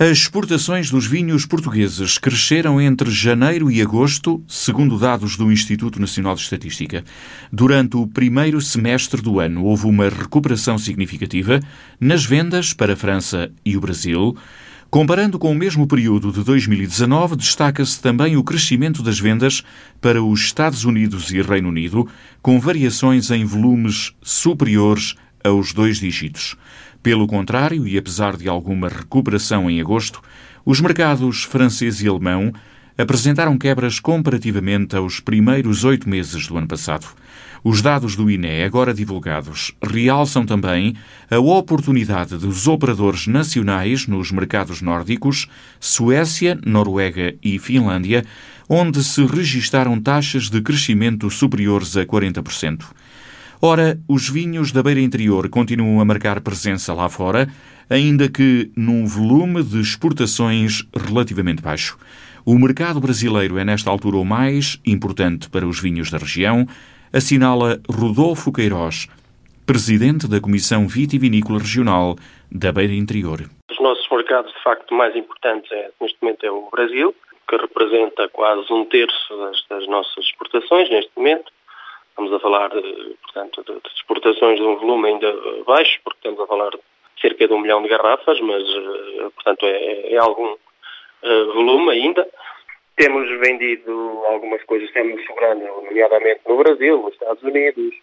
As exportações dos vinhos portugueses cresceram entre janeiro e agosto, segundo dados do Instituto Nacional de Estatística. Durante o primeiro semestre do ano, houve uma recuperação significativa nas vendas para a França e o Brasil. Comparando com o mesmo período de 2019, destaca-se também o crescimento das vendas para os Estados Unidos e Reino Unido, com variações em volumes superiores aos dois dígitos. Pelo contrário, e apesar de alguma recuperação em agosto, os mercados francês e alemão apresentaram quebras comparativamente aos primeiros oito meses do ano passado. Os dados do INE, agora divulgados, realçam também a oportunidade dos operadores nacionais nos mercados nórdicos, Suécia, Noruega e Finlândia, onde se registaram taxas de crescimento superiores a 40%. Ora, os vinhos da beira interior continuam a marcar presença lá fora, ainda que num volume de exportações relativamente baixo. O mercado brasileiro é nesta altura o mais importante para os vinhos da região, assinala Rodolfo Queiroz, presidente da Comissão Vitivinícola Regional da Beira Interior. Os nossos mercados, de facto, mais importantes é, neste momento é o Brasil, que representa quase um terço das, das nossas exportações neste momento. Estamos a falar, de, portanto, de, de, exportações de um volume ainda baixo, porque estamos a falar de cerca de um milhão de garrafas, mas, eh, portanto, é, é algum volume ainda. Temos vendido algumas coisas, temos sobrando, nomeadamente no Brasil, nos Estados Unidos,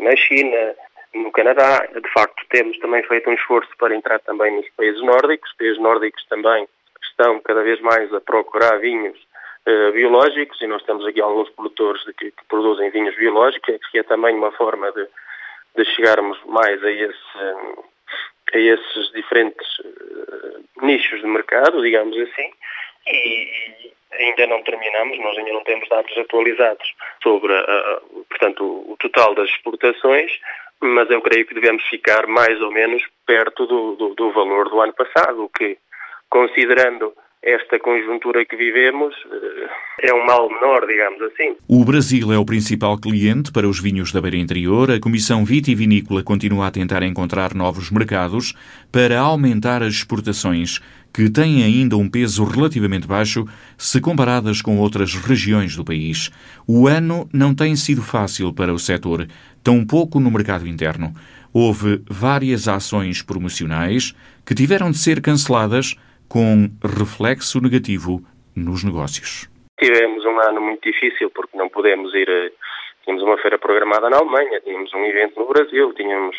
na China, no Canadá. De facto, temos também feito um esforço para entrar também nos países nórdicos. Os países nórdicos também estão cada vez mais a procurar vinhos uh, biológicos e nós temos aqui alguns produtores que, que, produzem vinhos biológicos, que é também uma forma de, de chegarmos mais a, esse, a esses diferentes uh, nichos de mercado, digamos assim, e, ainda não terminamos, nós ainda não temos dados atualizados sobre, uh, portanto, o, o total das exportações, mas eu creio que devemos ficar mais ou menos perto do, do, do valor do ano passado, que, considerando esta conjuntura que vivemos eh, é um mal menor, digamos assim. O Brasil é o principal cliente para os vinhos da beira interior. A Comissão Vitivinícola continua a tentar encontrar novos mercados para aumentar as exportações, que têm ainda um peso relativamente baixo se comparadas com outras regiões do país. O ano não tem sido fácil para o setor, tampouco no mercado interno. Houve várias ações promocionais que tiveram de ser canceladas com reflexo negativo nos negócios. Tivemos um ano muito difícil porque não pudemos ir. A... Tínhamos uma feira programada na Alemanha, tínhamos um evento no Brasil, tínhamos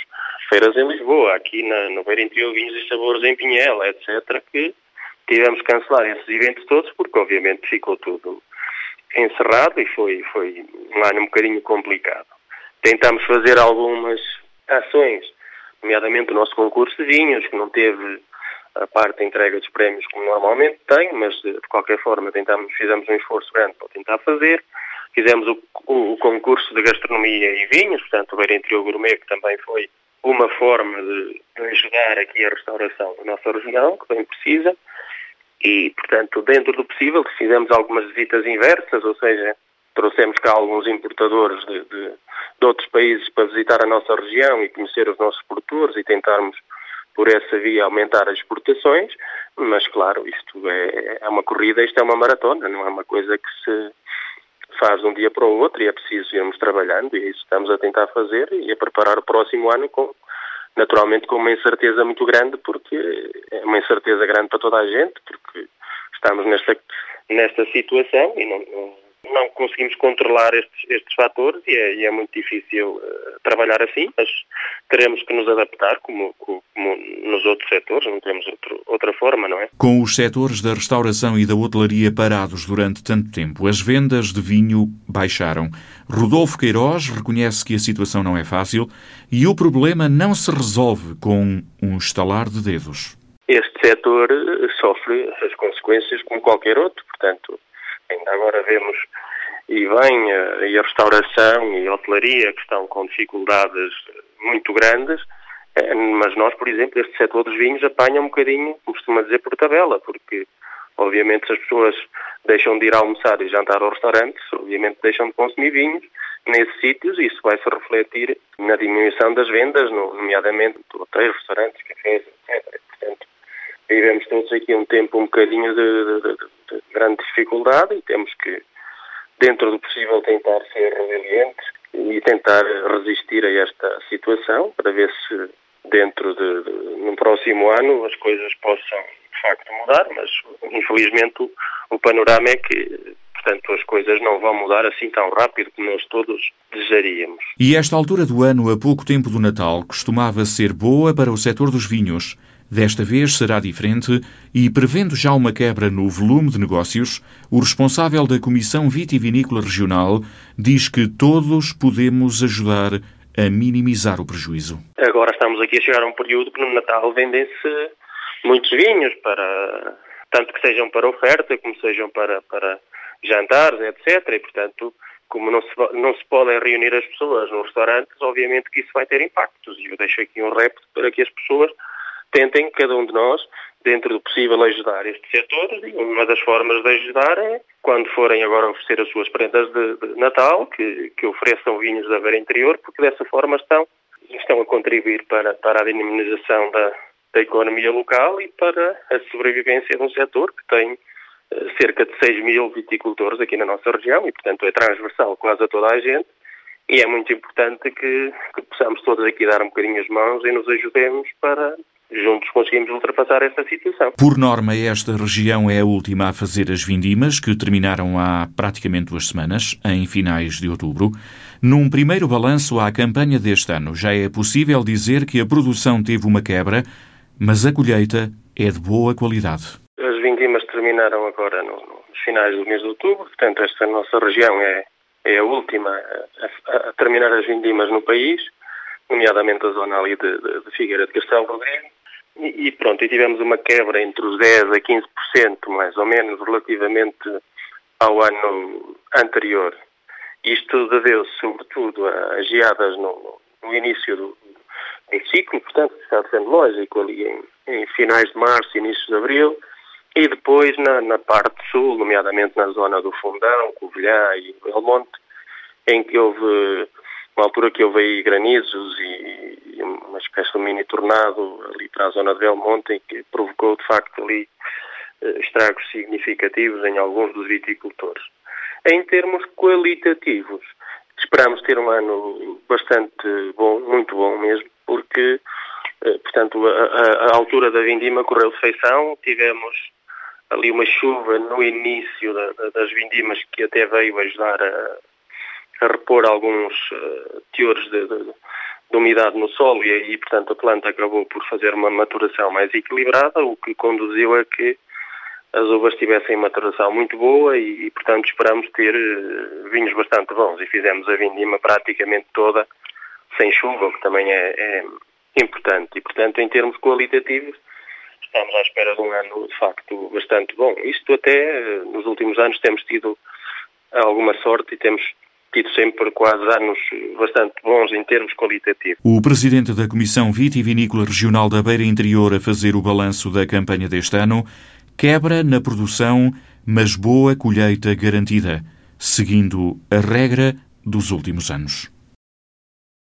feiras em Lisboa, aqui na, no Beira Interior Vinhos e Sabores em Pinhela, etc., que tivemos que cancelar esses eventos todos porque, obviamente, ficou tudo encerrado e foi, foi um ano um bocadinho complicado. Tentamos fazer algumas ações, nomeadamente o nosso concurso de vinhos, que não teve a parte da entrega dos prémios como normalmente tem, mas de, qualquer forma tentamos, fizemos um esforço grande para tentar fazer. Fizemos o, o, o concurso de gastronomia e vinhos, portanto o Beira Interior Gourmet, que também foi uma forma de, de ajudar aqui a restauração da nossa região, que bem precisa. E, portanto, dentro do possível, fizemos algumas visitas inversas, ou seja, trouxemos cá alguns importadores de, de, de outros países para visitar a nossa região e conhecer os nossos produtores e tentarmos por essa via aumentar as exportações, mas claro, isto é, é uma corrida, isto é uma maratona, não é uma coisa que se faz de um dia para o outro e é preciso irmos trabalhando e é isso estamos a tentar fazer e a preparar o próximo ano com, naturalmente com uma incerteza muito grande porque é uma incerteza grande para toda a gente porque estamos nesta, nesta situação e não, não não conseguimos controlar estes, estes fatores e é, e é muito difícil uh, trabalhar assim, mas teremos que nos adaptar como, como, nos outros setores, não temos outro, outra forma, não é? Com os setores da restauração e da hotelaria parados durante tanto tempo, as vendas de vinho baixaram. Rodolfo Queiroz reconhece que a situação não é fácil e o problema não se resolve com um estalar de dedos. Este setor sofre as consequências como qualquer outro, portanto, Ainda agora vemos e bem a, e a restauração e a hotelaria que estão com dificuldades muito grandes, eh, mas nós, por exemplo, este setor dos vinhos apanha um bocadinho, como costuma dizer, por tabela, porque obviamente se as pessoas deixam de ir almoçar e jantar ao restaurante, obviamente deixam de consumir vinhos nesses sítios e isso vai se refletir na diminuição das vendas, nomeadamente hotéis, restaurantes, cafés, etc. Portanto, vivemos todos aqui um tempo um bocadinho de, de, de, grande dificuldade e temos que, dentro do possível, tentar ser resilientes e tentar resistir a esta situação para ver se dentro de, de no próximo ano as coisas possam de facto mudar, mas infelizmente o, o panorama é que Portanto, as coisas não vão mudar assim tão rápido como nós todos desejaríamos. E esta altura do ano, a pouco tempo do Natal, costumava ser boa para o setor dos vinhos. Desta vez será diferente e, prevendo já uma quebra no volume de negócios, o responsável da Comissão Vitivinícola Regional diz que todos podemos ajudar a minimizar o prejuízo. Agora estamos aqui a chegar a um período que no Natal vendem-se muitos vinhos, para tanto que sejam para oferta como sejam para, para jantares, etc. E, portanto, como não se, não se podem reunir as pessoas nos restaurantes, obviamente que isso vai ter impactos. E eu deixo aqui um repto para que as pessoas tentem, cada um de nós, dentro do possível, ajudar este setor. E uma das formas de ajudar é, quando forem agora oferecer as suas prendas de, de Natal, que, que ofereçam vinhos da Beira Interior, porque dessa forma estão, estão a contribuir para, para a dinamização da, da economia local e para a sobrevivência de um setor que tem eh, cerca de 6 mil viticultores aqui na nossa região e, portanto, é transversal quase a toda a gente e é muito importante que, que possamos todos aqui dar um bocadinho as mãos e nos ajudemos para juntos conseguimos ultrapassar esta situação. Por norma, esta região é a última a fazer as vindimas, que terminaram há praticamente duas semanas, em finais de outubro. Num primeiro balanço à campanha deste ano, já é possível dizer que a produção teve uma quebra, mas a colheita é de boa qualidade. As vindimas terminaram agora no, nos finais do mês de outubro, portanto, esta nossa região é, é a última a, a, terminar as vindimas no país, nomeadamente a zona ali de, de, de Figueira de Castelo Rodrigo. E, pronto, e tivemos uma quebra entre os 10% a 15%, mais ou menos, relativamente ao ano anterior. Isto deveu-se, sobretudo, a geadas no, no início do, do, ciclo, portanto, está sendo lógico, ali em, em, finais de março, início de abril, e depois na, na parte sul, nomeadamente na zona do Fundão, Covilhã e Belmonte, em que houve uma altura que houve granizos e, e uma espécie de mini tornado ali para a zona de Belmonte que provocou de facto ali eh, estragos significativos em alguns dos viticultores. Em termos qualitativos, esperamos ter um ano bastante bom, muito bom mesmo, porque, eh, portanto, a, a, altura da vindima correu de feição, tivemos ali uma chuva no início da, das vindimas que até veio ajudar a, a repor alguns uh, teores de, de, de, umidade no solo e, portanto, a planta acabou por fazer uma maturação mais equilibrada, o que conduziu a que as uvas tivessem maturação muito boa e, e portanto, esperamos ter uh, vinhos bastante bons e fizemos a vindima praticamente toda sem chuva, o que também é, é importante. E, portanto, em termos qualitativos, estamos à espera de um ano, de facto, bastante bom. Isto até, eh, nos últimos anos, temos tido alguma sorte e temos tido sempre quase anos bastante bons em termos qualitativos. O presidente da Comissão Vitivinícola Regional da Beira Interior a fazer o balanço da campanha deste ano, quebra na produção, mas boa colheita garantida, seguindo a regra dos últimos anos.